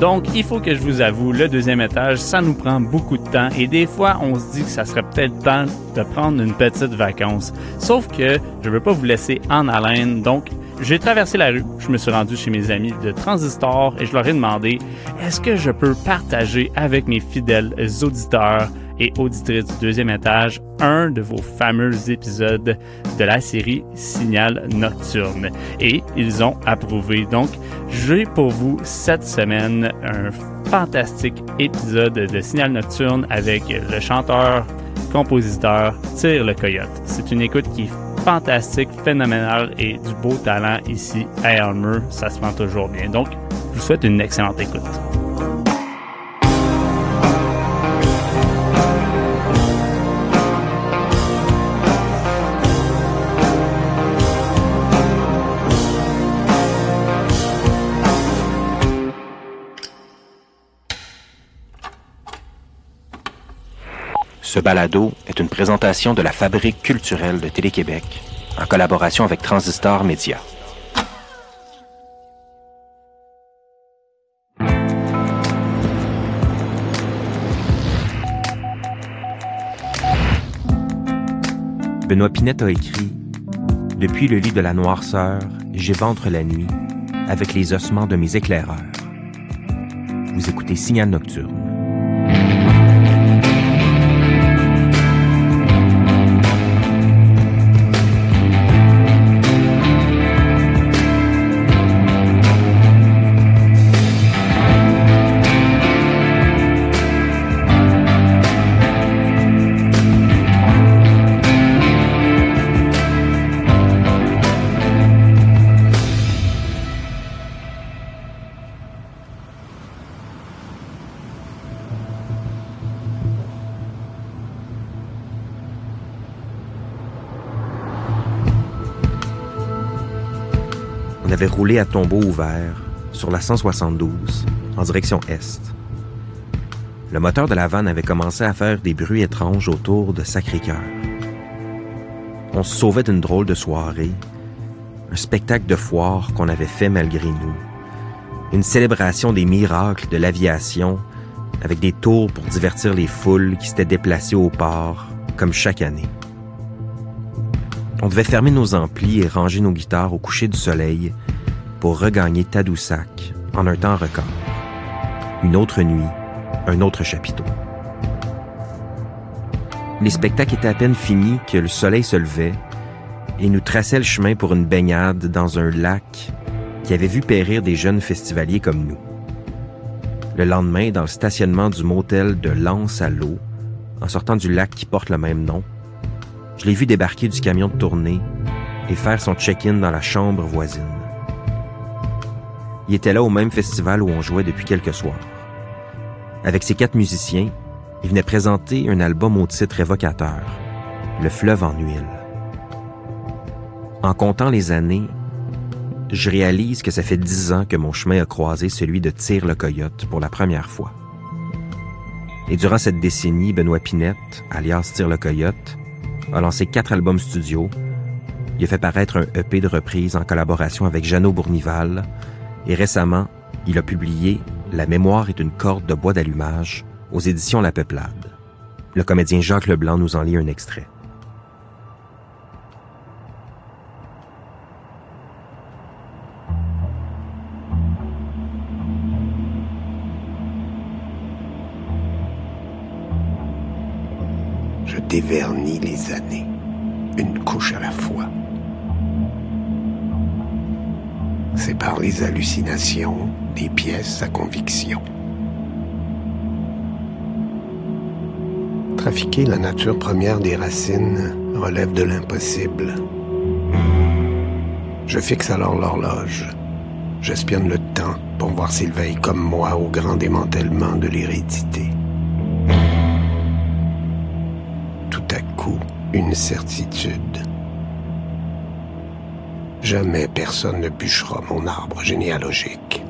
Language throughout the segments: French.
Donc, il faut que je vous avoue, le deuxième étage, ça nous prend beaucoup de temps et des fois, on se dit que ça serait peut-être temps de prendre une petite vacance. Sauf que je veux pas vous laisser en haleine, donc j'ai traversé la rue, je me suis rendu chez mes amis de Transistor et je leur ai demandé est-ce que je peux partager avec mes fidèles auditeurs et auditrices du deuxième étage un de vos fameux épisodes de la série Signal Nocturne. Et ils ont approuvé. Donc, j'ai pour vous cette semaine un fantastique épisode de Signal Nocturne avec le chanteur, compositeur Tire le Coyote. C'est une écoute qui est fantastique, phénoménale et du beau talent ici à Elmer. Ça se prend toujours bien. Donc, je vous souhaite une excellente écoute. Ce balado est une présentation de la Fabrique culturelle de Télé-Québec en collaboration avec Transistor Média. Benoît Pinette a écrit Depuis le lit de la noirceur, j'éventre la nuit avec les ossements de mes éclaireurs. Vous écoutez Signal Nocturne. Roulé à tombeau ouvert sur la 172 en direction est. Le moteur de la vanne avait commencé à faire des bruits étranges autour de Sacré-Cœur. On se sauvait d'une drôle de soirée, un spectacle de foire qu'on avait fait malgré nous, une célébration des miracles de l'aviation avec des tours pour divertir les foules qui s'étaient déplacées au port, comme chaque année. On devait fermer nos amplis et ranger nos guitares au coucher du soleil pour regagner Tadoussac en un temps record. Une autre nuit, un autre chapiteau. Les spectacles étaient à peine finis que le soleil se levait et nous traçait le chemin pour une baignade dans un lac qui avait vu périr des jeunes festivaliers comme nous. Le lendemain, dans le stationnement du motel de Lance à l'eau, en sortant du lac qui porte le même nom, je l'ai vu débarquer du camion de tournée et faire son check-in dans la chambre voisine. Il était là au même festival où on jouait depuis quelques soirs. Avec ses quatre musiciens, il venait présenter un album au titre évocateur, Le fleuve en huile. En comptant les années, je réalise que ça fait dix ans que mon chemin a croisé celui de Tire le Coyote pour la première fois. Et durant cette décennie, Benoît Pinette, alias Tire le Coyote, a lancé quatre albums studio. Il a fait paraître un EP de reprise en collaboration avec Jeannot Bournival. Et récemment, il a publié La mémoire est une corde de bois d'allumage aux éditions La Peuplade. Le comédien Jacques Leblanc nous en lit un extrait. Je dévernis les années, une couche à la fois. C'est par les hallucinations des pièces à conviction. Trafiquer la nature première des racines relève de l'impossible. Je fixe alors l'horloge. J'espionne le temps pour voir s'il veille comme moi au grand démantèlement de l'hérédité. Une certitude. Jamais personne ne bûchera mon arbre généalogique.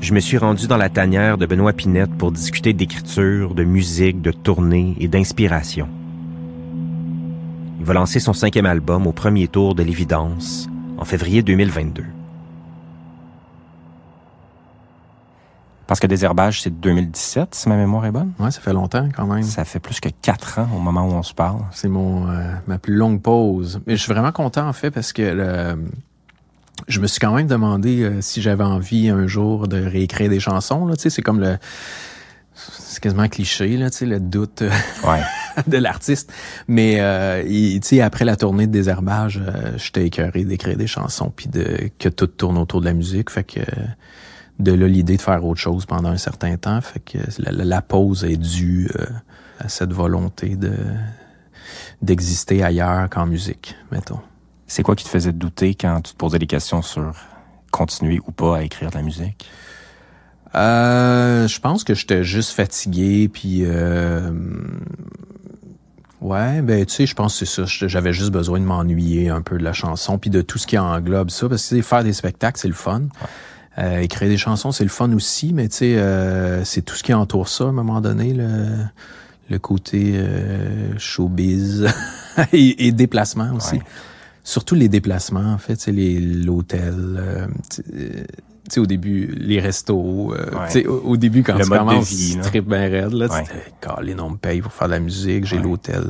Je me suis rendu dans la tanière de Benoît Pinette pour discuter d'écriture, de musique, de tournée et d'inspiration. Il va lancer son cinquième album au premier tour de l'évidence en février 2022. Parce que Désherbage, c'est 2017, si ma mémoire est bonne. Ouais, ça fait longtemps quand même. Ça fait plus que quatre ans au moment où on se parle. C'est mon euh, ma plus longue pause. Mais je suis vraiment content en fait parce que le, je me suis quand même demandé euh, si j'avais envie un jour de réécrire des chansons. Là, tu sais, c'est comme le c'est quasiment cliché là, tu sais, le doute euh, Ouais. de l'artiste. Mais euh, il- tu sais, après la tournée de désherbage, euh, j'étais écœuré d'écrire des chansons puis de que tout tourne autour de la musique. Fait que de là l'idée de faire autre chose pendant un certain temps. Fait que la, pause est due euh, à cette volonté de d'exister ailleurs qu'en musique, mettons. C'est quoi qui te faisait douter quand tu te posais des questions sur continuer ou pas à écrire de la musique? Euh, je pense que j'étais juste fatigué, puis euh, ouais, ben tu sais, je pense que c'est ça. J'avais juste besoin de m'ennuyer un peu de la chanson, puis de tout ce qui englobe ça, parce que faire des spectacles, c'est le fun. Euh, écrire des chansons, c'est le fun aussi, mais tu sais, euh, c'est tout ce qui entoure ça à un moment donné, le, le côté euh, showbiz et, et déplacement aussi. Ouais. Surtout les déplacements, en fait, c'est les l'hôtel. euh, tu sais, au début, les restos. euh, Ouais. tu sais, au, au début, quand Le tu commences, tu tripes bien raide. Là, Ouais. tu te dis, Colin, on me paye pour faire de la musique, j'ai Ouais. l'hôtel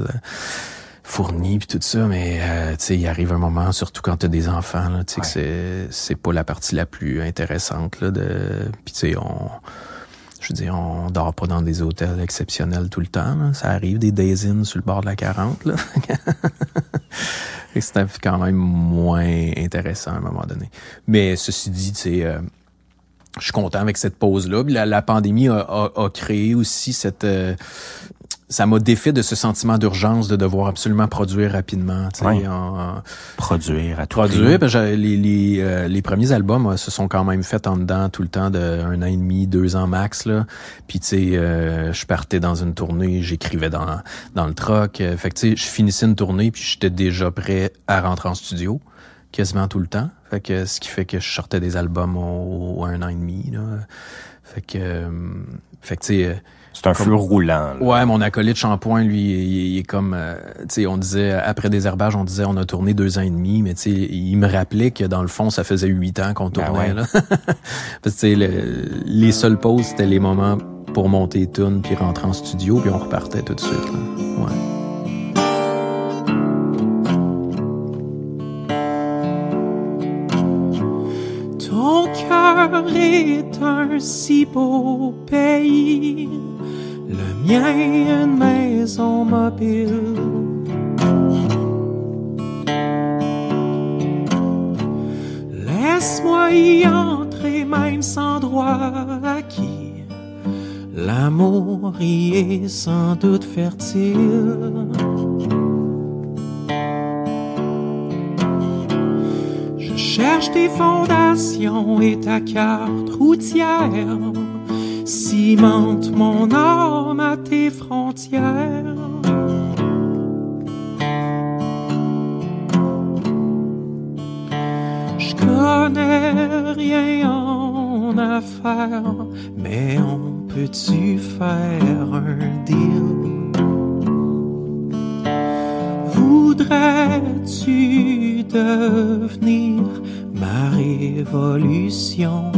fourni puis tout ça, mais euh, tu sais, il arrive un moment, surtout quand tu as des enfants, là, tu sais, que c'est c'est pas la partie la plus intéressante là, de. Puis tu sais, on. Je veux dire, on dort pas dans des hôtels exceptionnels tout le temps. là. Ça arrive des days in sur le bord de la 40. Là. C'était quand même moins intéressant à un moment donné. Mais ceci dit, tu sais, euh, je suis content avec cette pause-là. La, la pandémie a, a- a créé aussi cette... euh, ça m'a défait de ce sentiment d'urgence de devoir absolument produire rapidement. en- en- Produire à tout produire. j'ai- les, les, euh, les premiers albums euh, se sont quand même faits en dedans tout le temps de un an et demi, deux ans max. Là. Puis tu sais, euh, je partais dans une tournée, j'écrivais dans, dans le truck. Euh, fait que tu sais, je finissais une tournée puis j'étais déjà prêt à rentrer en studio quasiment tout le temps. Fait que ce qui fait que je sortais des albums au, au un an et demi. Là. Fait que, euh, fait que tu sais. C'est un Comme- feu roulant. là. Ouais, mon acolyte shampoing, lui, il, il est comme, euh, tu sais, on disait, après des herbages, on disait, on a tourné deux ans et demi, mais tu sais, il me rappelait que dans le fond, ça faisait huit ans qu'on Ben tournait, ouais. là. Parce que, tu sais, le- les seules pauses, c'était les moments pour monter les tunes, puis rentrer en studio, puis on repartait tout de suite, là. Ouais. Ton cœur est un si beau pays, mien une maison mobile. Laisse-moi y entrer même sans droit acquis. L'amour y est sans doute fertile. Je cherche tes fondations et ta carte routière. Cimente mon âme à tes frontières. Je connais rien en affaires, mais on peut-tu faire un deal? Voudrais-tu devenir ma révolution?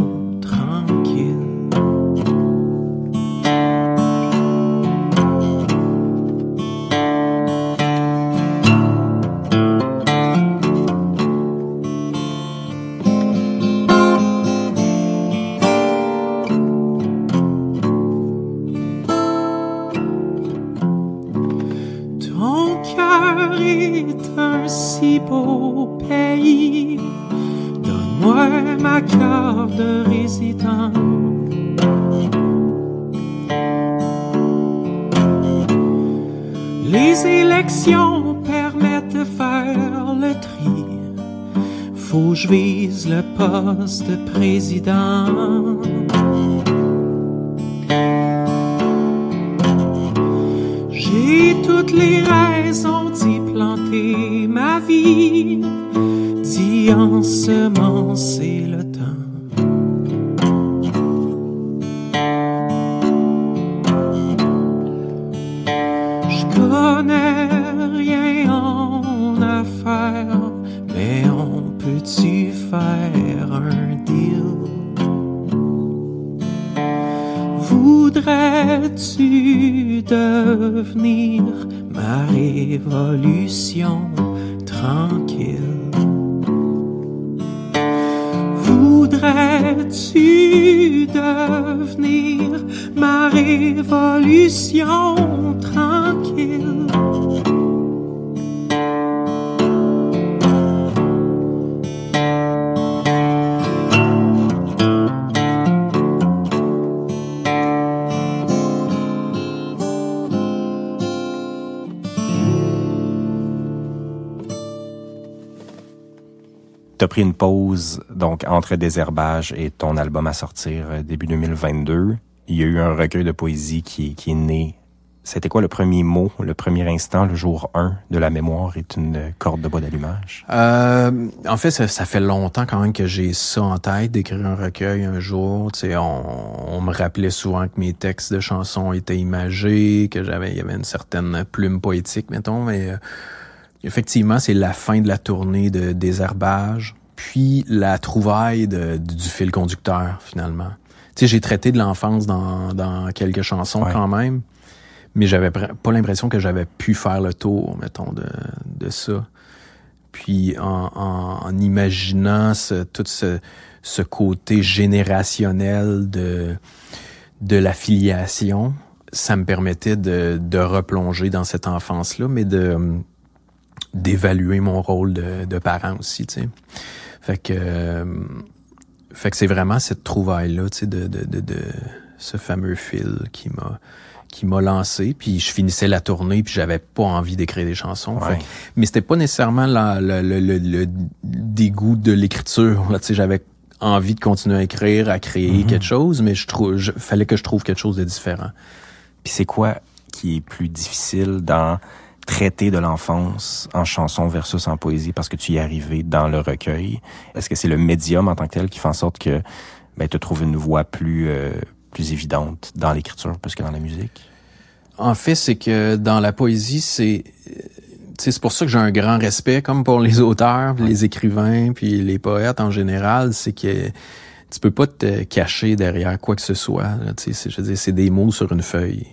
Poste de président. As pris une pause donc entre Désherbage et ton album à sortir euh, début 2022. Il y a eu un recueil de poésie qui, est né. C'était quoi le premier mot, le premier instant, le jour 1 de la mémoire est une corde de bois d'allumage? Euh, en fait, ça, fait longtemps quand même que j'ai ça en tête, d'écrire un recueil un jour. On, me rappelait souvent que mes textes de chansons étaient imagés, que j'avais, y avait une certaine plume poétique, mettons, mais euh, Effectivement, c'est la fin de la tournée de Désherbage, puis la trouvaille de, du fil conducteur, finalement. Tu sais, j'ai traité de l'enfance dans, dans quelques chansons ouais. quand même, mais j'avais pas l'impression que j'avais pu faire le tour, mettons, de, de ça. Puis en, en, en imaginant ce, tout ce, ce côté générationnel de, de la filiation, ça me permettait de, de replonger dans cette enfance-là, mais de d'évaluer mon rôle de, de, parent aussi, tu sais. Fait que, euh, fait que c'est vraiment cette trouvaille-là, tu sais, de, de, de, de, ce fameux fil qui m'a qui m'a lancé, puis je finissais la tournée, puis j'avais pas envie d'écrire des chansons. Ouais. Fait, mais c'était pas nécessairement la, le, le, le, le, dégoût de l'écriture. Là, tu sais, j'avais envie de continuer à écrire, à créer mm -hmm. quelque chose, mais je trouve, fallait que je trouve quelque chose de différent. Puis c'est quoi qui est plus difficile dans traiter de l'enfance en chanson versus en poésie parce que tu y es arrivé dans le recueil? Est-ce que c'est le médium en tant que tel qui fait en sorte que ben, tu trouves une voix plus, euh, plus évidente dans l'écriture plus que dans la musique? En fait, c'est que dans la poésie, c'est c'est pour ça que j'ai un grand respect, comme pour les auteurs, les écrivains, puis les poètes en général, c'est que tu peux pas te cacher derrière quoi que ce soit. Je veux dire, c'est des mots sur une feuille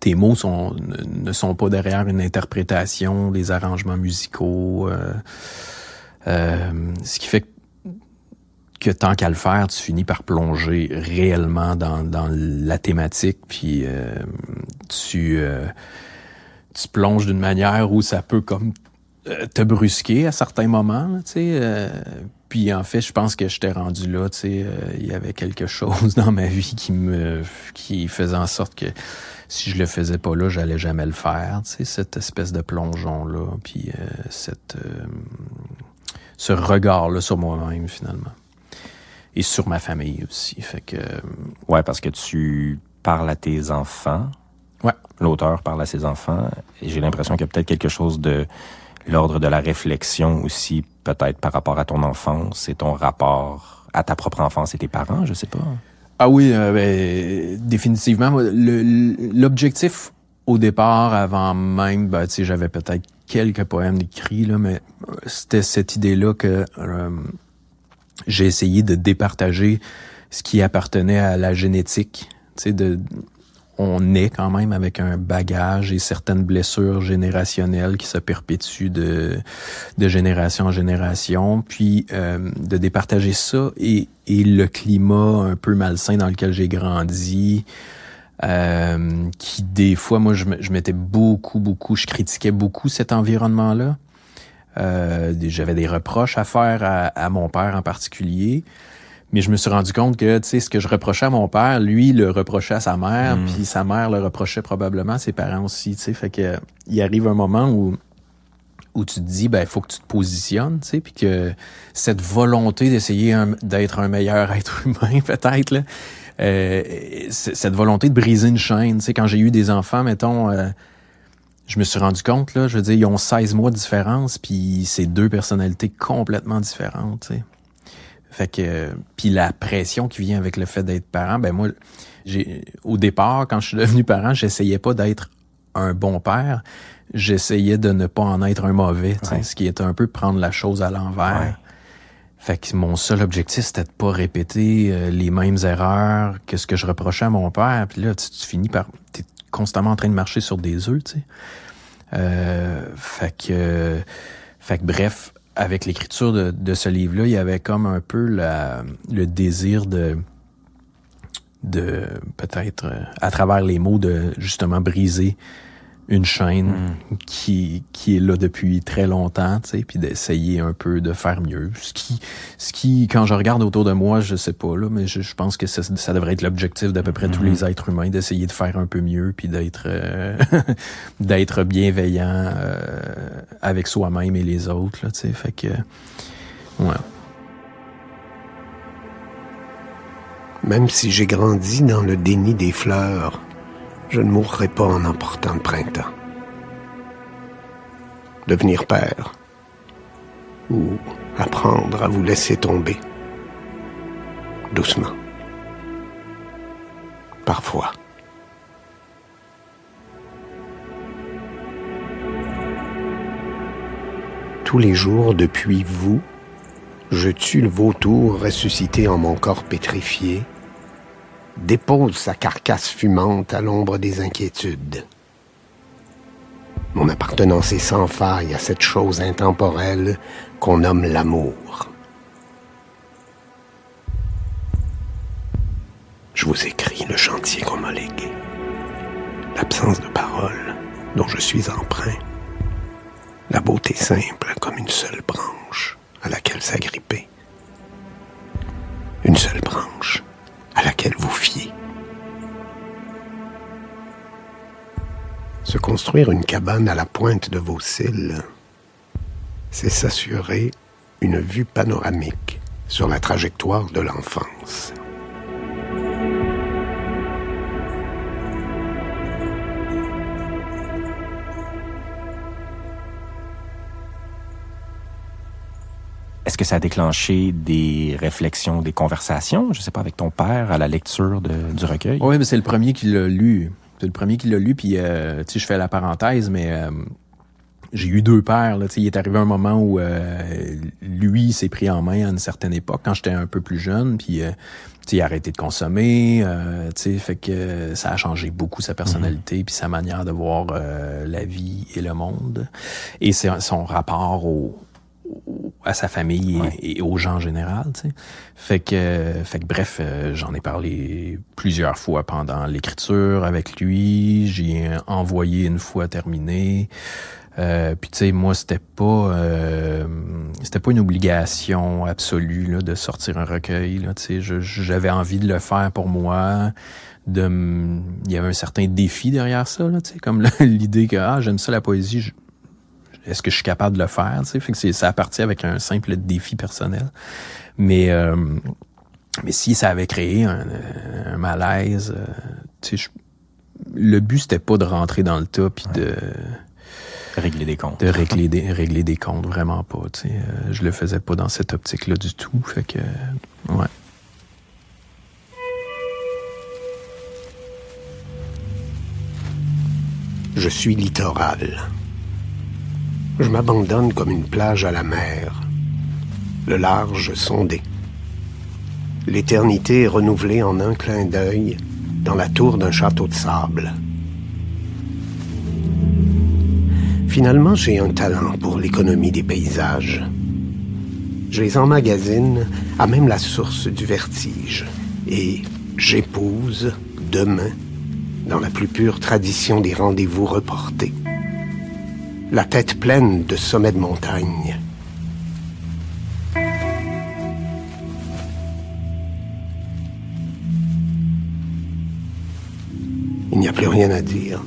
tes mots sont, ne sont pas derrière une interprétation, des arrangements musicaux. Euh, euh, ce qui fait que tant qu'à le faire, tu finis par plonger réellement dans, dans la thématique, puis euh, tu, euh, tu plonges d'une manière où ça peut comme euh, te brusquer à certains moments, tu sais. Euh, puis en fait, je pense que je t'ai rendu là, tu sais, il y avait quelque chose dans ma vie qui me qui faisait en sorte que si je le faisais pas là, j'allais jamais le faire. Tu sais, cette espèce de plongeon là, puis euh, cette euh, ce regard là sur moi-même finalement et sur ma famille aussi. Fait que euh, ouais, parce que tu parles à tes enfants. Ouais. L'auteur parle à ses enfants et j'ai l'impression qu'il y a peut-être quelque chose de l'ordre de la réflexion aussi, peut-être par rapport à ton enfance et ton rapport à ta propre enfance et tes parents, je sais pas. Ah oui, euh, ben, définitivement. L'objectif au départ, avant même, ben, j'avais peut-être quelques poèmes écrits, là, mais c'était cette idée-là que euh, j'ai essayé de départager ce qui appartenait à la génétique, de on est quand même avec un bagage et certaines blessures générationnelles qui se perpétuent de, de génération en génération, puis euh, de départager ça et, et le climat un peu malsain dans lequel j'ai grandi, euh, qui des fois, moi, je, mettais beaucoup, beaucoup, je critiquais beaucoup cet environnement-là. Euh, J'avais des reproches à faire à, à mon père en particulier. Mais je me suis rendu compte que, tu sais, ce que je reprochais à mon père, lui le reprochait à sa mère, Mm. puis sa mère le reprochait probablement à ses parents aussi, tu sais. Fait que il arrive un moment où où tu te dis, ben, il faut que tu te positionnes, tu sais, puis que cette volonté d'essayer d'être un meilleur être humain, peut-être, là, euh, cette volonté de briser une chaîne, tu sais, quand j'ai eu des enfants, mettons, euh, je me suis rendu compte, là, je veux dire, ils ont 16 mois de différence, puis c'est deux personnalités complètement différentes, tu sais. Fait que puis la pression qui vient avec le fait d'être parent, ben moi j'ai au départ quand je suis devenu parent, j'essayais pas d'être un bon père, j'essayais de ne pas en être un mauvais, ouais. ce qui est un peu prendre la chose à l'envers. Ouais. Fait que mon seul objectif c'était de pas répéter euh, les mêmes erreurs que ce que je reprochais à mon père, puis là tu, tu finis par t'es constamment en train de marcher sur des œufs, tu sais. Euh, fait que, fait que bref, avec l'écriture de, ce livre-là, il y avait comme un peu le désir de de peut-être euh, à travers les mots de justement briser une chaîne Mm. qui qui est là depuis très longtemps, tu sais, puis d'essayer un peu de faire mieux. Ce qui ce qui quand je regarde autour de moi, je sais pas là, mais je, je pense que ça, ça devrait être l'objectif d'à peu près tous les êtres humains d'essayer de faire un peu mieux puis d'être euh, d'être bienveillant euh, avec soi-même et les autres là, tu sais, fait que ouais. Même si j'ai grandi dans le déni des fleurs, je ne mourrai pas en emportant le printemps. Devenir père. Ou apprendre à vous laisser tomber. Doucement. Parfois. Tous les jours depuis vous, je tue le vautour ressuscité en mon corps pétrifié, dépose sa carcasse fumante à l'ombre des inquiétudes. Mon appartenance est sans faille à cette chose intemporelle qu'on nomme l'amour. Je vous écris le chantier qu'on m'a légué, l'absence de parole dont je suis empreint, la beauté simple comme une seule branche à laquelle s'agripper. Une seule branche à laquelle vous fiez. Se construire une cabane à la pointe de vos cils, c'est s'assurer une vue panoramique sur la trajectoire de l'enfance. Est-ce que ça a déclenché des réflexions, des conversations, je sais pas, avec ton père à la lecture de- du recueil? Oui, mais c'est le premier qui l'a lu. C'est le premier qui l'a lu, puis euh, tu sais, je fais la parenthèse, mais euh, j'ai eu deux pères. Là, tu sais, il est arrivé un moment où euh, lui s'est pris en main à une certaine époque, quand j'étais un peu plus jeune, puis euh, tu sais, il a arrêté de consommer. Euh, tu sais, fait que ça a changé beaucoup sa personnalité, puis sa manière de voir la vie et le monde, et c'est son rapport au- à sa famille et- Ouais. et, aux gens en général, tu sais. Fait que, fait que bref, euh, j'en ai parlé plusieurs fois pendant l'écriture avec lui. J'ai envoyé une fois terminé. Euh, puis tu sais, moi c'était pas, euh, c'était pas une obligation absolue là, de sortir un recueil. Là, tu sais, j'avais envie de le faire pour moi. De, il y avait un certain défi derrière ça, là, tu sais, comme l'idée que ah j'aime ça la poésie. Est-ce que je suis capable de le faire? Tu sais? Fait que c'est, ça a parti avec un simple défi personnel. Mais, euh, mais si ça avait créé un, un malaise, euh, tu sais, je- le but c'était pas de rentrer dans le tas puis de, Régler des comptes. de régler des, régler des comptes, vraiment pas. Tu sais. Euh, je le faisais pas dans cette optique-là du tout. Fait que, ouais. Je suis littoral. Je m'abandonne comme une plage à la mer. Le large sondé. L'éternité est renouvelée en un clin d'œil dans la tour d'un château de sable. Finalement, j'ai un talent pour l'économie des paysages. Je les emmagasine à même la source du vertige et j'épouse demain dans la plus pure tradition des rendez-vous reportés. La tête pleine de sommets de montagne. Il n'y a plus rien à dire.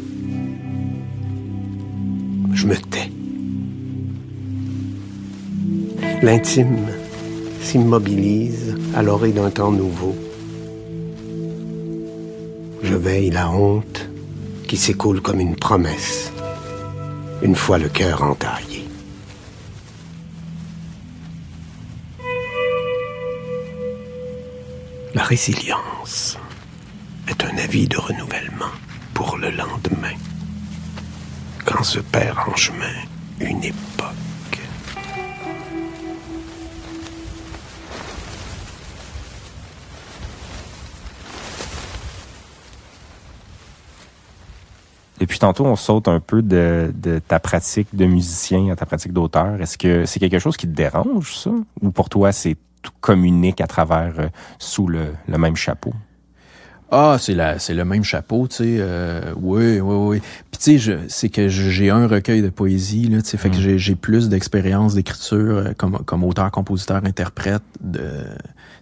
Je me tais. L'intime s'immobilise à l'orée d'un temps nouveau. Je veille la honte qui s'écoule comme une promesse, une fois le cœur entaillé. La résilience est un avis de renouvellement pour le lendemain, quand se perd en chemin une époque. Tantôt, on saute un peu de, de ta pratique de musicien à ta pratique d'auteur. Est-ce que c'est quelque chose qui te dérange, ça? Ou pour toi, c'est tout communique à travers, euh, sous le, le même chapeau? Ah, c'est la, c'est le même chapeau, tu sais. Euh, oui, oui, oui. Puis tu sais, c'est que j'ai un recueil de poésie, là, tu sais, fait que j'ai, j'ai plus d'expérience d'écriture euh, comme, comme auteur, compositeur, interprète, de,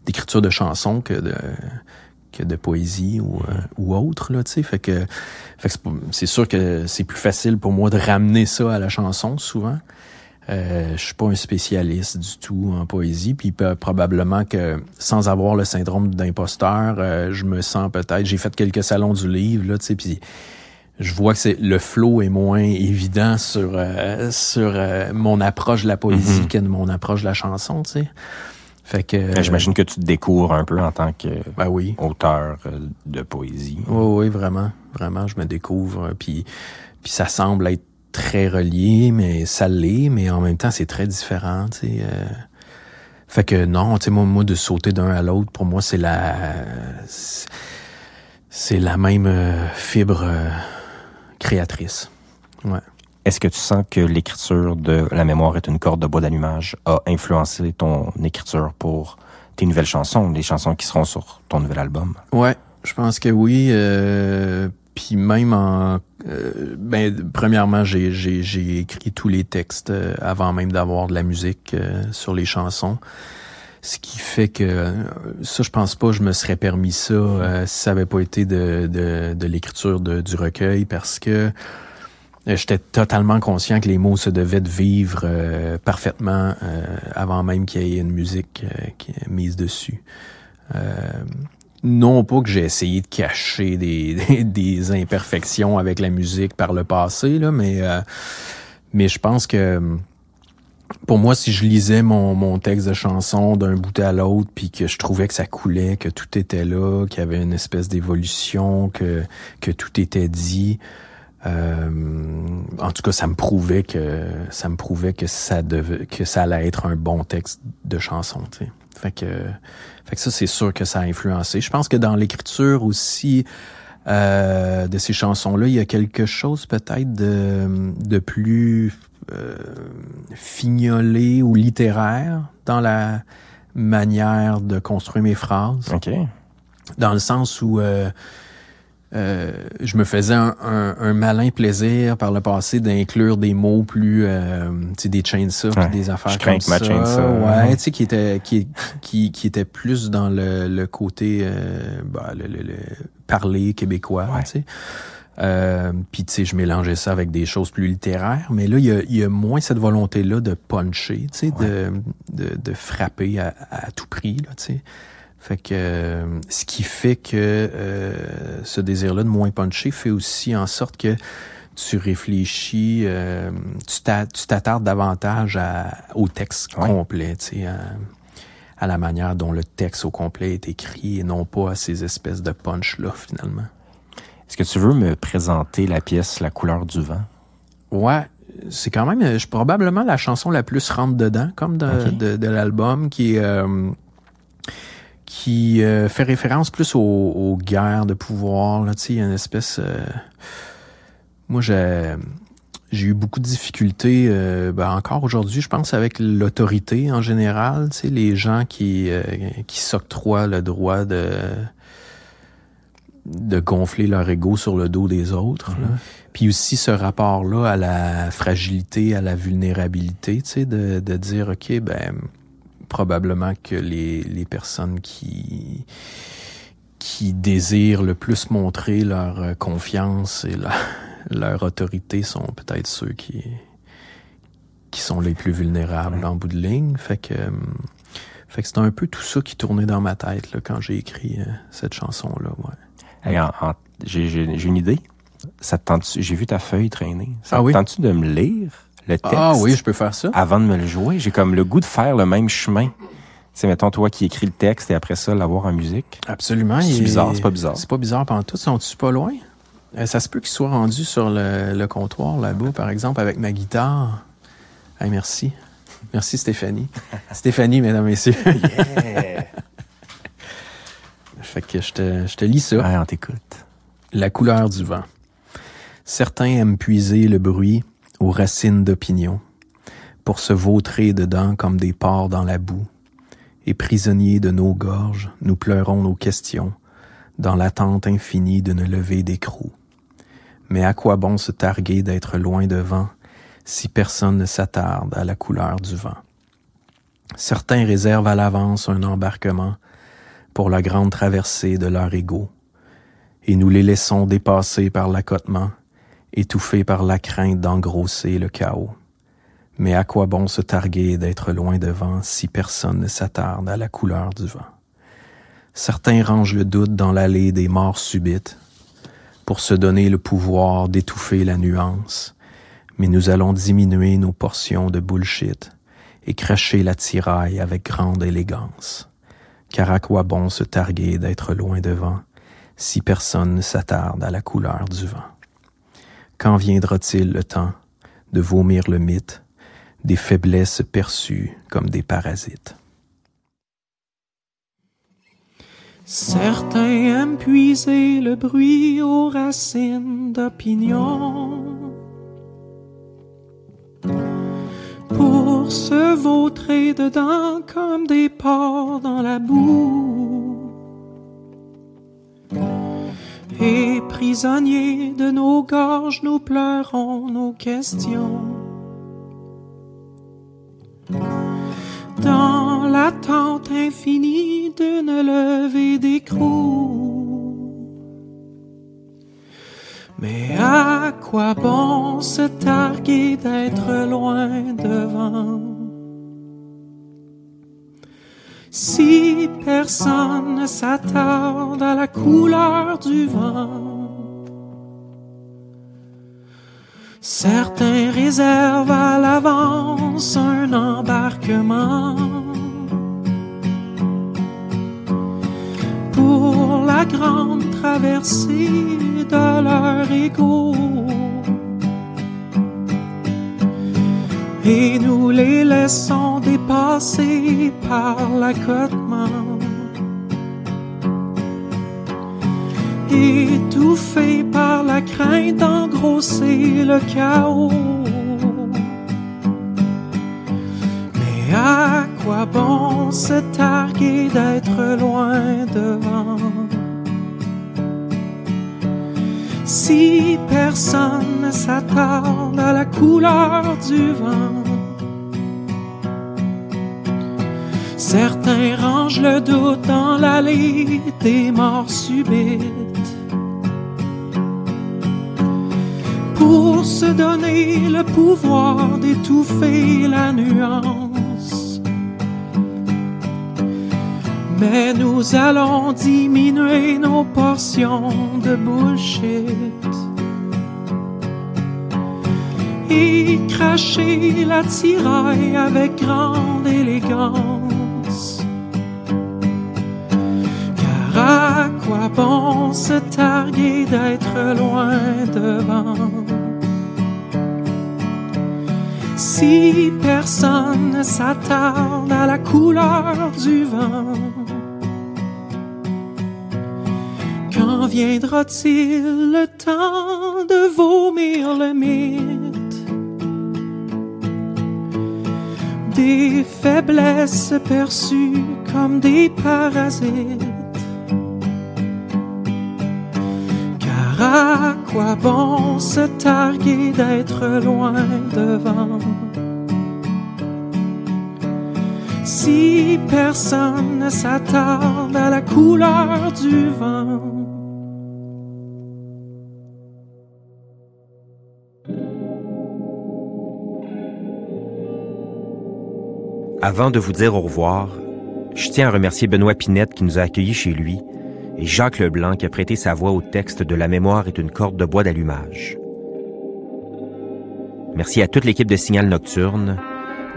d'écriture de chansons que de, que de poésie ou, euh, ou autre, là, tu sais. Fait que, fait que c'est sûr que c'est plus facile pour moi de ramener ça à la chanson, souvent. Euh, je suis pas un spécialiste du tout en poésie, puis probablement que sans avoir le syndrome d'imposteur, euh, je me sens peut-être. J'ai fait quelques salons du livre là, tu sais, puis je vois que c'est le flow est moins évident sur euh, sur euh, mon approche de la poésie mm-hmm. que de mon approche de la chanson, tu sais. Fait que j'imagine que tu te découvres un peu en tant que ben oui. auteur de poésie. Oui, oui, vraiment, vraiment, je me découvre, puis puis ça semble être très relié, mais ça l'est, mais en même temps, c'est très différent, tu sais. Euh. Fait que non, tu sais, moi, moi, de sauter d'un à l'autre, pour moi, c'est la... C'est la même euh, fibre euh, créatrice. Ouais. Est-ce que tu sens que l'écriture de La mémoire est une corde de bois d'allumage a influencé ton écriture pour tes nouvelles chansons, les chansons qui seront sur ton nouvel album? Ouais, je pense que oui. Euh, puis même en euh, ben premièrement j'ai écrit tous les textes euh, avant même d'avoir de la musique euh, sur les chansons ce qui fait que ça je pense pas je me serais permis ça si ça avait pas été de de, de l'écriture du recueil parce que J'étais totalement conscient que les mots se devaient de vivre parfaitement avant même qu'il y ait une musique est mise dessus. Non pas que j'ai essayé de cacher des, des, imperfections avec la musique par le passé, là, mais, euh, mais je pense que pour moi, si je lisais mon, mon texte de chanson d'un bout à l'autre, puis que je trouvais que ça coulait, que tout était là, qu'il y avait une espèce d'évolution, que, que tout était dit, euh, en tout cas, ça me prouvait que ça me prouvait que ça devait, que ça allait être un bon texte de chanson. Fait que fait que ça, c'est sûr que ça a influencé. Je pense que dans l'écriture aussi euh, de ces chansons-là, il y a quelque chose peut-être de, de plus euh, fignolé ou littéraire dans la manière de construire mes phrases. OK. Dans le sens où euh, euh, je me faisais un, un, malin plaisir par le passé d'inclure des mots plus, euh, tu sais, des chainsaws, ouais. des affaires comme ça. Ouais, tu sais, qui était qui, qui qui était plus dans le, le côté, euh, bah, le, le, parler québécois, tu sais. Euh, puis tu sais, je mélangeais ça avec des choses plus littéraires, mais là, il y a, y a, moins cette volonté-là de puncher, tu sais, de, de, de, frapper à, à tout prix, là, tu sais. Fait que euh, ce qui fait que euh, ce désir-là de moins puncher fait aussi en sorte que tu réfléchis, euh, tu t'attardes davantage à, au texte complet, tu sais, à, la manière dont le texte au complet est écrit et non pas à ces espèces de punch-là, finalement. Est-ce que tu veux me présenter la pièce La couleur du vent? Ouais, c'est quand même je, probablement la chanson la plus rentre dedans, comme de, de, de l'album, qui est qui euh, fait référence plus aux, guerres de pouvoir. Là, il y a une espèce... Euh, moi, j'ai j'ai eu beaucoup de difficultés, euh, ben encore aujourd'hui, je pense, avec l'autorité en général, tu sais, les gens qui, qui s'octroient le droit de de gonfler leur ego sur le dos des autres. Mm-hmm. Puis aussi ce rapport-là à la fragilité, à la vulnérabilité, tu sais, de, de dire, OK, ben probablement que les, les personnes qui qui désirent le plus montrer leur euh, confiance et leur, leur autorité sont peut-être ceux qui qui sont les plus vulnérables en bout de ligne. Fait que euh, fait que c'est un peu tout ça qui tournait dans ma tête là, quand j'ai écrit euh, cette chanson là. Ouais. j'ai une idée. Ça j'ai vu ta feuille traîner. Ça ah oui? de me lire? Le texte. Ah oui, je peux faire ça. Avant de me le jouer, j'ai comme le goût de faire le même chemin. C'est mettons toi qui écris le texte et après ça l'avoir en musique. Absolument. C'est bizarre, c'est pas bizarre. C'est pas bizarre pendant tout. Sont-tu pas loin? Euh, ça se peut qu'ils soient rendus sur le, comptoir là-bas, par exemple, avec ma guitare. Hey, merci. Merci Stéphanie. Stéphanie, mesdames, messieurs. yeah! fait que je te, je te lis ça. Ouais, on t'écoute. La couleur du vent. Certains aiment puiser le bruit aux racines d'opinion, pour se vautrer dedans comme des porcs dans la boue. Et prisonniers de nos gorges, nous pleurons nos questions, dans l'attente infinie d'une levée d'écrou. Mais à quoi bon se targuer d'être loin devant si personne ne s'attarde à la couleur du vent? Certains réservent à l'avance un embarquement pour la grande traversée de leur ego, et nous les laissons dépasser par l'accotement, étouffés par la crainte d'engrosser le chaos. Mais à quoi bon se targuer d'être loin devant si personne ne s'attarde à la couleur du vent? Certains rangent le doute dans l'allée des morts subites pour se donner le pouvoir d'étouffer la nuance, mais nous allons diminuer nos portions de bullshit et cracher la tiraille avec grande élégance. Car à quoi bon se targuer d'être loin devant si personne ne s'attarde à la couleur du vent? Quand viendra-t-il le temps de vomir le mythe des faiblesses perçues comme des parasites? Certains aiment puiser le bruit aux racines d'opinion pour se vautrer dedans comme des porcs dans la boue. Et prisonniers de nos gorges, nous pleurons nos questions. Dans l'attente infinie d'une levée d'écrou. Mais à quoi bon se targuer d'être loin devant? Si personne ne s'attarde à la couleur du vent, certains réservent à l'avance un embarquement pour la grande traversée de leur ego. Et nous les laissons dépasser par l'accotement. Étouffés par la crainte d'engrosser le chaos. Mais à quoi bon se targuer d'être loin devant? Si personne ne s'attarde à la couleur du vent, certains rangent le doute dans l'allée des morts subites. Pour se donner le pouvoir d'étouffer la nuance. Mais nous allons diminuer nos portions de bullshit et cracher la tiraille avec grande élégance. Car à quoi bon se targuer d'être loin devant? Si personne ne s'attarde à la couleur du vent, quand viendra-t-il le temps de vomir le mythe des faiblesses perçues comme des parasites? Car à quoi bon se targuer d'être loin devant? Si personne ne s'attarde à la couleur du vent. Avant de vous dire au revoir, je tiens à remercier Benoît Pinette qui nous a accueillis chez lui et Jacques Leblanc qui a prêté sa voix au texte de La mémoire est une corde de bois d'allumage. Merci à toute l'équipe de Signal Nocturne,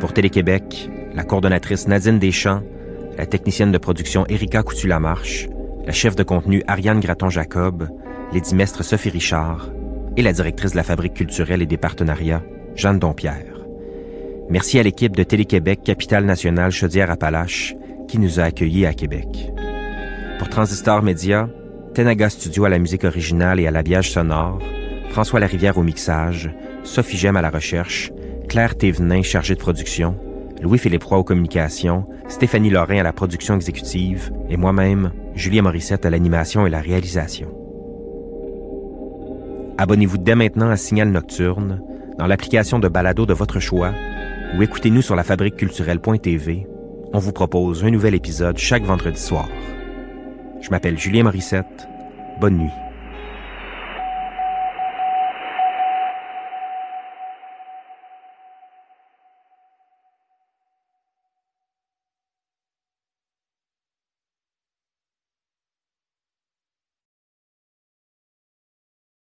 pour Télé-Québec, la coordonnatrice Nadine Deschamps, la technicienne de production Erika Coutu-Lamarche, la chef de contenu Ariane Graton-Jacob, l'édimestre Sophie Richard et la directrice de la Fabrique culturelle et des partenariats, Jeanne Dompierre. Merci à l'équipe de Télé-Québec Capitale Nationale Chaudière-Appalaches qui nous a accueillis à Québec. Pour Transistor Média, Tenaga Studio à la musique originale et à l'habillage sonore, François Larivière au mixage, Sophie Gem à la recherche, Claire Thévenin chargée de production, Louis-Philippe Roy aux communications, Stéphanie Lorrain à la production exécutive et moi-même, Julien Morissette à l'animation et la réalisation. Abonnez-vous dès maintenant à Signal Nocturne dans l'application de balado de votre choix ou écoutez-nous sur la culturelle.tv. On vous propose un nouvel épisode chaque vendredi soir. Je m'appelle Julien Morissette. Bonne nuit.